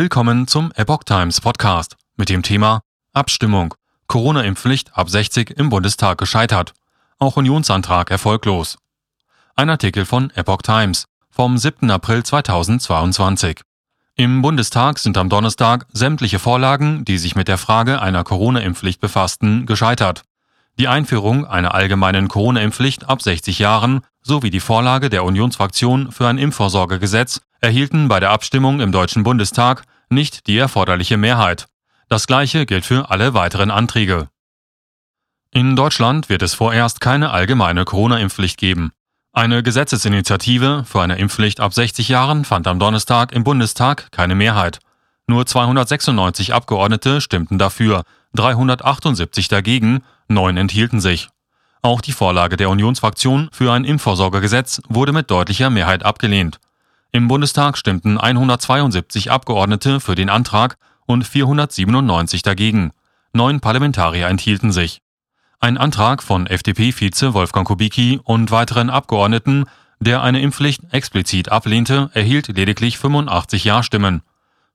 Willkommen zum Epoch Times Podcast mit dem Thema Abstimmung. Corona-Impfpflicht ab 60 im Bundestag gescheitert. Auch Unionsantrag erfolglos. Ein Artikel von Epoch Times vom 7. April 2022. Im Bundestag sind am Donnerstag sämtliche Vorlagen, die sich mit der Frage einer Corona-Impfpflicht befassten, gescheitert. Die Einführung einer allgemeinen Corona-Impfpflicht ab 60 Jahren sowie die Vorlage der Unionsfraktion für ein Impfvorsorgegesetz erhielten bei der Abstimmung im Deutschen Bundestag nicht die erforderliche Mehrheit. Das gleiche gilt für alle weiteren Anträge. In Deutschland wird es vorerst keine allgemeine Corona-Impfpflicht geben. Eine Gesetzesinitiative für eine Impfpflicht ab 60 Jahren fand am Donnerstag im Bundestag keine Mehrheit. Nur 296 Abgeordnete stimmten dafür, 378 dagegen, neun enthielten sich. Auch die Vorlage der Unionsfraktion für ein Impfvorsorgegesetz wurde mit deutlicher Mehrheit abgelehnt. Im Bundestag stimmten 172 Abgeordnete für den Antrag und 497 dagegen. Neun Parlamentarier enthielten sich. Ein Antrag von FDP-Vize Wolfgang Kubicki und weiteren Abgeordneten, der eine Impfpflicht explizit ablehnte, erhielt lediglich 85 Ja-Stimmen.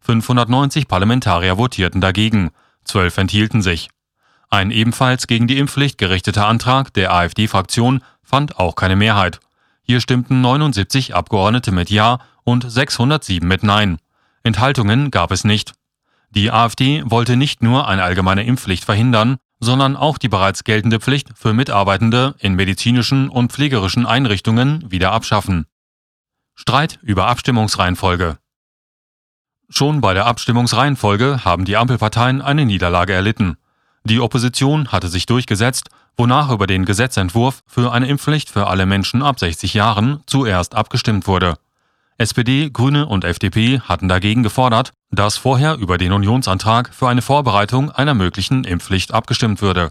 590 Parlamentarier votierten dagegen, 12 enthielten sich. Ein ebenfalls gegen die Impfpflicht gerichteter Antrag der AfD-Fraktion fand auch keine Mehrheit. Hier stimmten 79 Abgeordnete mit Ja und 607 mit Nein. Enthaltungen gab es nicht. Die AfD wollte nicht nur eine allgemeine Impfpflicht verhindern, sondern auch die bereits geltende Pflicht für Mitarbeitende in medizinischen und pflegerischen Einrichtungen wieder abschaffen. Streit über Abstimmungsreihenfolge. Schon bei der Abstimmungsreihenfolge haben die Ampelparteien eine Niederlage erlitten. Die Opposition hatte sich durchgesetzt, wonach über den Gesetzentwurf für eine Impfpflicht für alle Menschen ab 60 Jahren zuerst abgestimmt wurde. SPD, Grüne und FDP hatten dagegen gefordert, dass vorher über den Unionsantrag für eine Vorbereitung einer möglichen Impfpflicht abgestimmt würde.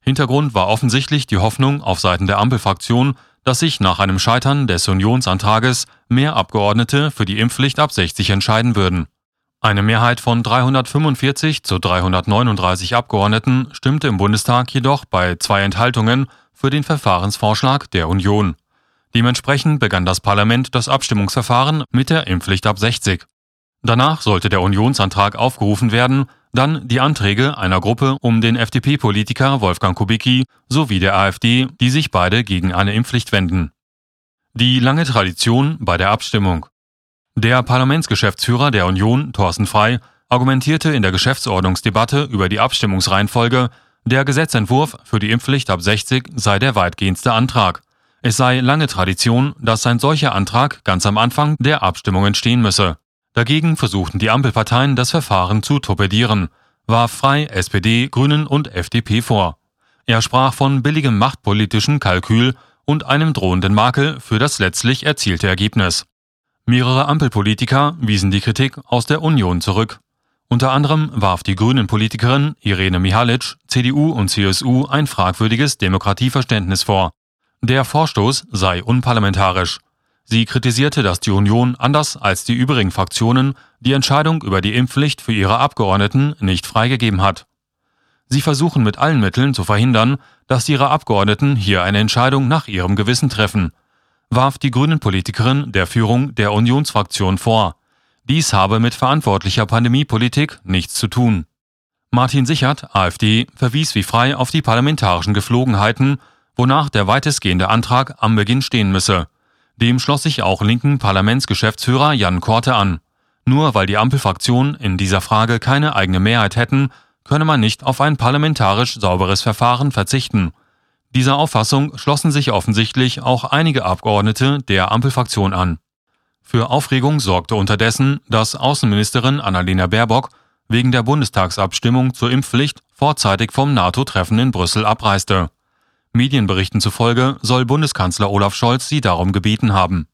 Hintergrund war offensichtlich die Hoffnung auf Seiten der Ampelfraktion, dass sich nach einem Scheitern des Unionsantrages mehr Abgeordnete für die Impfpflicht ab 60 entscheiden würden. Eine Mehrheit von 345 zu 339 Abgeordneten stimmte im Bundestag jedoch bei zwei Enthaltungen für den Verfahrensvorschlag der Union. Dementsprechend begann das Parlament das Abstimmungsverfahren mit der Impfpflicht ab 60. Danach sollte der Unionsantrag aufgerufen werden, dann die Anträge einer Gruppe um den FDP-Politiker Wolfgang Kubicki sowie der AfD, die sich beide gegen eine Impfpflicht wenden. Die lange Tradition bei der Abstimmung. Der Parlamentsgeschäftsführer der Union, Thorsten Frey, argumentierte in der Geschäftsordnungsdebatte über die Abstimmungsreihenfolge, der Gesetzentwurf für die Impfpflicht ab 60 sei der weitgehendste Antrag. Es sei lange Tradition, dass ein solcher Antrag ganz am Anfang der Abstimmungen stehen müsse. Dagegen versuchten die Ampelparteien das Verfahren zu torpedieren, warf Frei SPD, Grünen und FDP vor. Er sprach von billigem machtpolitischen Kalkül und einem drohenden Makel für das letztlich erzielte Ergebnis. Mehrere Ampelpolitiker wiesen die Kritik aus der Union zurück. Unter anderem warf die Grünen-Politikerin Irene Mihalic CDU und CSU ein fragwürdiges Demokratieverständnis vor. Der Vorstoß sei unparlamentarisch. Sie kritisierte, dass die Union anders als die übrigen Fraktionen die Entscheidung über die Impfpflicht für ihre Abgeordneten nicht freigegeben hat. Sie versuchen mit allen Mitteln zu verhindern, dass ihre Abgeordneten hier eine Entscheidung nach ihrem Gewissen treffen, warf die Grünen-Politikerin der Führung der Unionsfraktion vor. Dies habe mit verantwortlicher Pandemiepolitik nichts zu tun. Martin Sichert, AfD, verwies wie frei auf die parlamentarischen Geflogenheiten wonach der weitestgehende Antrag am Beginn stehen müsse. Dem schloss sich auch linken Parlamentsgeschäftsführer Jan Korte an. Nur weil die Ampelfraktionen in dieser Frage keine eigene Mehrheit hätten, könne man nicht auf ein parlamentarisch sauberes Verfahren verzichten. Dieser Auffassung schlossen sich offensichtlich auch einige Abgeordnete der Ampelfraktion an. Für Aufregung sorgte unterdessen, dass Außenministerin Annalena Baerbock wegen der Bundestagsabstimmung zur Impfpflicht vorzeitig vom NATO-Treffen in Brüssel abreiste. Medienberichten zufolge soll Bundeskanzler Olaf Scholz sie darum gebeten haben